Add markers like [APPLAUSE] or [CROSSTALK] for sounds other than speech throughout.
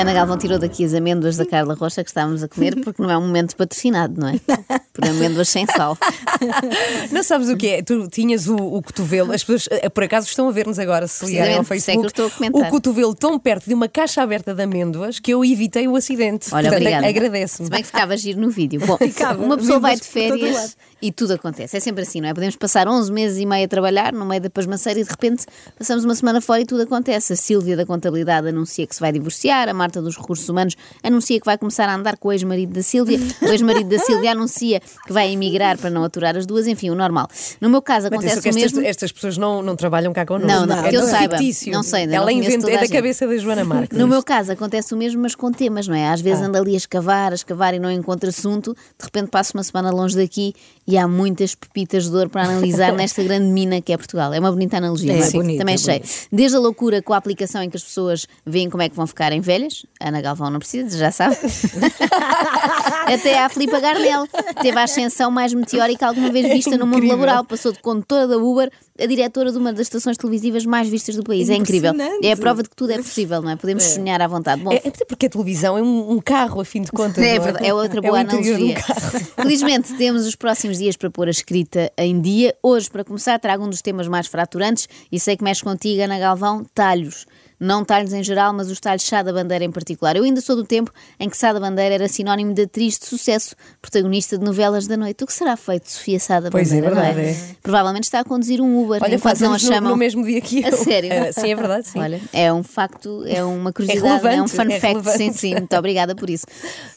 A Ana Galvão tirou daqui as amêndoas da Carla Rocha que estávamos a comer, porque não é um momento patrocinado, não é? [LAUGHS] Por amêndoas sem sal. [LAUGHS] Não sabes o que é? Tu tinhas o, o cotovelo, as pessoas eh, por acaso estão a ver-nos agora se ligarem ao é Facebook. estou a comentar. o cotovelo tão perto de uma caixa aberta de amêndoas que eu evitei o acidente. Olha, Portanto, obrigada. agradeço-me. Se bem que ficava giro no vídeo. [LAUGHS] Bom, Ficava. uma pessoa vai de férias e tudo acontece. É sempre assim, não é? Podemos passar 11 meses e meio a trabalhar no meio da pasmaceira e de repente passamos uma semana fora e tudo acontece. A Sílvia da Contabilidade anuncia que se vai divorciar, a Marta dos Recursos Humanos anuncia que vai começar a andar com o ex-marido da Sílvia, o ex-marido da Sílvia [LAUGHS] anuncia que vai emigrar para não aturar as duas, enfim, o normal. No meu caso acontece o estas, mesmo. estas pessoas não, não trabalham cá connosco. Não, não, é que eu saiba. fictício. Não sei, Ela não conheço inventa, é da cabeça da Joana Marques. No meu caso acontece o mesmo, mas com temas, não é? Às Ah. vezes ando ali a escavar, a escavar e não encontro assunto, de repente passo uma semana longe daqui e há muitas pepitas de ouro para analisar [LAUGHS] nesta grande mina que é Portugal. É uma bonita analogia, É, não é? bonito, Também é achei. bonito. Desde a loucura com a aplicação em que as pessoas veem como é que vão ficarem velhas, Ana Galvão não precisa, já sabe. [LAUGHS] Até à Filipa Garnel, teve a ascensão mais meteórica alguma vez vista no mundo laboral. Passou de condutora da Uber a diretora de uma das estações televisivas mais vistas do país. É incrível. É a prova de que tudo é possível, não é? Podemos sonhar à vontade. Bom, É, até porque a televisão é um, um carro, a fim de contas. é não verdade, é outra boa de um analogia. carro. Felizmente temos os próximos dias para pôr a escrita em dia. Hoje, para começar, trago um dos temas mais fraturantes e sei que mexe contigo, Ana Galvão, talhos. Não talhos em geral, mas os talhos Sá da Bandeira em particular. Eu ainda sou do tempo em que Sá da Bandeira era sinónimo de atriz de sucesso, protagonista de novelas da noite. O que será feito de Sofia Sá da Pois é, Bandeira, não verdade, Provavelmente está a conduzir um Uber Olha, enquanto não a chamam. no mesmo dia que eu. A sério? Eh, sim, é verdade, sim. Olha, é um facto, é uma curiosidade, é, um relevante, fun é fact, relevante. sim, sim, muito obrigada por isso.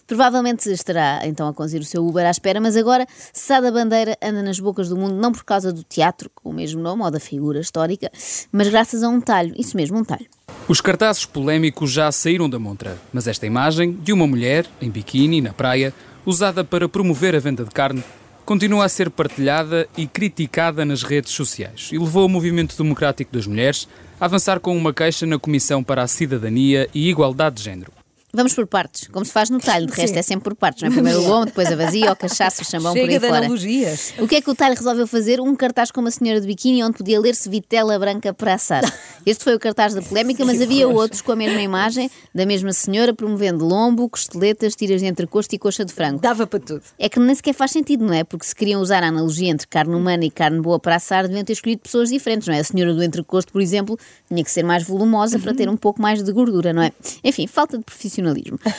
Provavelmente estará então a conduzir o seu Uber à espera, mas agora Sá da Bandeira anda nas bocas do mundo não por causa do teatro, com o mesmo nome, ou da figura histórica, mas graças a um talho, isso mesmo, um talho. Os cartazes polémicos já saíram da montra, mas esta imagem de uma mulher em biquíni na praia, usada para promover a venda de carne, continua a ser partilhada e criticada nas redes sociais e levou o Movimento Democrático das Mulheres a avançar com uma queixa na Comissão para a Cidadania e Igualdade de Género. Vamos por partes, como se faz no talho, de resto é sempre por partes, não é? Primeiro o lombo, depois a vazia, o cachaço, o chambão por Chega aí de fora. analogias. O que é que o talho resolveu fazer? Um cartaz com uma senhora de biquíni onde podia ler-se Vitela Branca para assar. [LAUGHS] Este foi o cartaz da polémica, mas havia outros com a mesma imagem, da mesma senhora, promovendo lombo, costeletas, tiras de entrecosto e coxa de frango. Dava para tudo. É que nem sequer faz sentido, não é? Porque se queriam usar a analogia entre carne humana e carne boa para assar, deviam ter escolhido pessoas diferentes, não é? A senhora do entrecosto, por exemplo, tinha que ser mais volumosa para ter um pouco mais de gordura, não é? Enfim, falta de profissionalismo.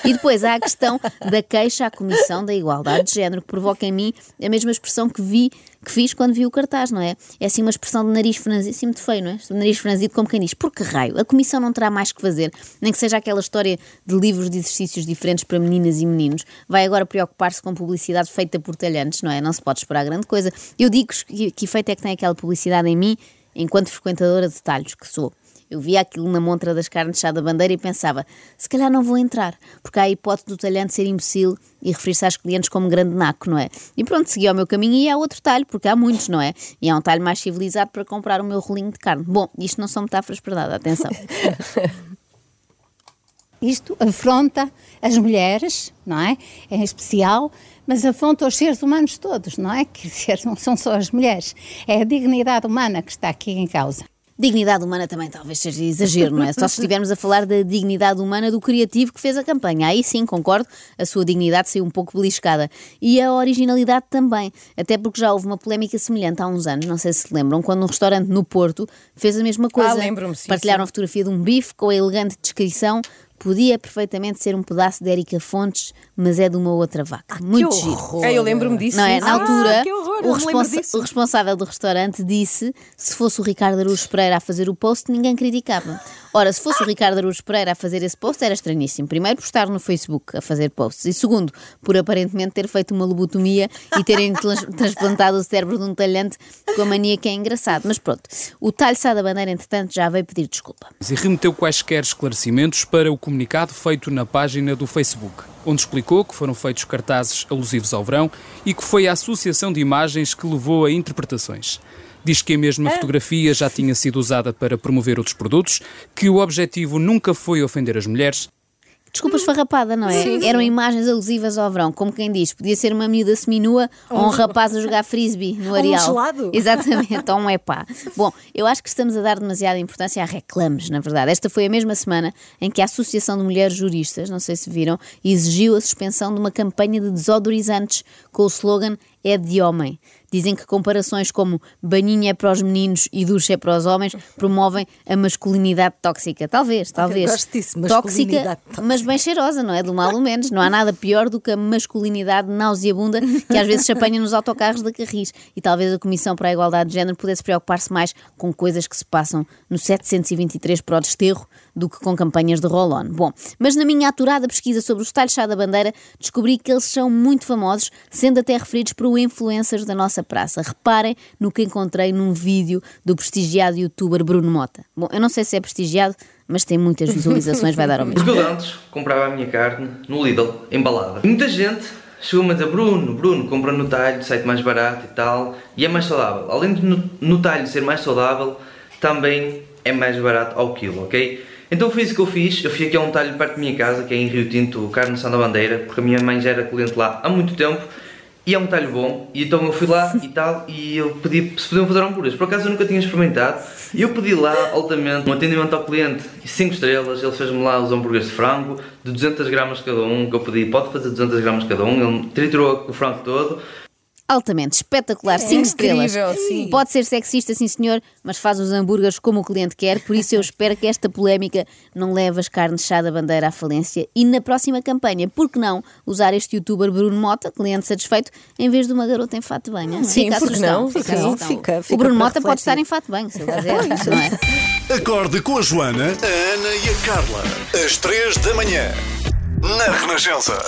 E depois há a questão da queixa à Comissão da Igualdade de Género, que provoca em mim a mesma expressão que vi, que fiz quando vi o cartaz, não é? É assim uma expressão de nariz franzido, assim muito feio, não é? De nariz franzido como quem diz, por que raio? A Comissão não terá mais que fazer, nem que seja aquela história de livros de exercícios diferentes para meninas e meninos. Vai agora preocupar-se com publicidade feita por talhantes, não é? Não se pode esperar grande coisa. Eu digo que, que efeito é que tem aquela publicidade em mim, enquanto frequentadora de talhos que sou. Eu via aquilo na montra das carnes chá da bandeira e pensava, se calhar não vou entrar, porque há a hipótese do talhante ser imbecil e referir-se às clientes como grande naco, não é? E pronto, segui ao meu caminho e há outro talho, porque há muitos, não é? E há um talho mais civilizado para comprar o meu rolinho de carne. Bom, isto não são metáforas para nada, atenção. [LAUGHS] Isto afronta as mulheres, não é? Em especial, mas afronta os seres humanos todos, não é? Que não [LAUGHS] são só as mulheres. É a dignidade humana que está aqui em causa. Dignidade humana também talvez seja exagero, não é? Só se estivermos a falar da dignidade humana do criativo que fez a campanha. Aí sim, concordo, a sua dignidade saiu um pouco beliscada. E a originalidade também, até porque já houve uma polémica semelhante há uns anos, não sei se se lembram, quando um restaurante no Porto fez a mesma coisa. Ah, lembro-me, sim, Partilharam sim. a fotografia de um bife com a elegante descrição podia perfeitamente ser um pedaço de Érica Fontes, mas é de uma outra vaca. Muito giro. Ah, eu lembro-me disso. Não é? Na sim. altura, que horror, o, responsa- disso. o responsável do restaurante disse se fosse o Ricardo Araújo Pereira a fazer o post, ninguém criticava. Ora, se fosse o Ricardo Araújo Pereira a fazer esse post, era estranhíssimo. Primeiro, por estar no Facebook a fazer posts. E segundo, por aparentemente ter feito uma lobotomia e terem [LAUGHS] trans- transplantado o cérebro de um talhante com a mania que é engraçado. Mas pronto, o talho Sá da Bandeira, entretanto, já veio pedir desculpa. E remeteu quaisquer esclarecimentos para o comunicado feito na página do Facebook, onde explicou que foram feitos cartazes alusivos ao verão e que foi a associação de imagens que levou a interpretações. Diz que a mesma fotografia já tinha sido usada para promover outros produtos, que o objetivo nunca foi ofender as mulheres desculpa esfarrapada, não é? Eram imagens alusivas ao verão, como quem diz, podia ser uma miúda seminua ou um rapaz a jogar frisbee no um areal. gelado. [LAUGHS] Exatamente, ou um epá. Bom, eu acho que estamos a dar demasiada importância a reclames, na verdade. Esta foi a mesma semana em que a Associação de Mulheres Juristas, não sei se viram, exigiu a suspensão de uma campanha de desodorizantes com o slogan é de homem. Dizem que comparações como banhinho é para os meninos e ducha é para os homens promovem a masculinidade tóxica. Talvez, talvez. gosto disso, tóxica, tóxica. mas bem cheirosa, não é? Do mal ou menos. Não há nada pior do que a masculinidade nauseabunda que às vezes se apanha nos autocarros da Carris. E talvez a Comissão para a Igualdade de Género pudesse preocupar-se mais com coisas que se passam no 723 para o desterro do que com campanhas de roll-on. Bom, mas na minha aturada pesquisa sobre o style chá da bandeira, descobri que eles são muito famosos, sendo até referidos por influencers da nossa praça. Reparem no que encontrei num vídeo do prestigiado youtuber Bruno Mota. Bom, eu não sei se é prestigiado, mas tem muitas visualizações, vai dar ao [LAUGHS] mesmo. Porque eu antes comprava a minha carne no Lidl, embalada. Muita gente chegou-me a dizer, Bruno, Bruno, compra no talho, sai mais barato e tal, e é mais saudável. Além de no, no talho ser mais saudável, também é mais barato ao quilo, ok? Então foi isso que eu fiz, eu fui aqui a um talho perto da minha casa, que é em Rio Tinto, Carne da Bandeira, porque a minha mãe já era cliente lá há muito tempo, e é um talho bom, e então eu fui lá e tal, e eu pedi se podiam fazer hambúrgueres. Por acaso eu nunca tinha experimentado, e eu pedi lá altamente um atendimento ao cliente, 5 estrelas, ele fez-me lá os hambúrgueres de frango, de 200 gramas cada um, que eu pedi, pode fazer 200 gramas cada um, ele triturou o frango todo, Altamente espetacular, 5 estrelas. incrível, sim. Pode ser sexista, sim senhor, mas faz os hambúrgueres como o cliente quer, por isso eu espero que esta polémica não leve as carnes chá da bandeira à falência e na próxima campanha, por que não usar este youtuber Bruno Mota, cliente satisfeito, em vez de uma garota em fato de banho? Sim, fica a por que sugestão, não? Fica Sim, fica- fica o Bruno Mota pode refletir. estar em fato de banho, se ele quiser, não é? [LAUGHS] Acorde com a Joana, a Ana e a Carla. Às três da manhã. Na Renascença.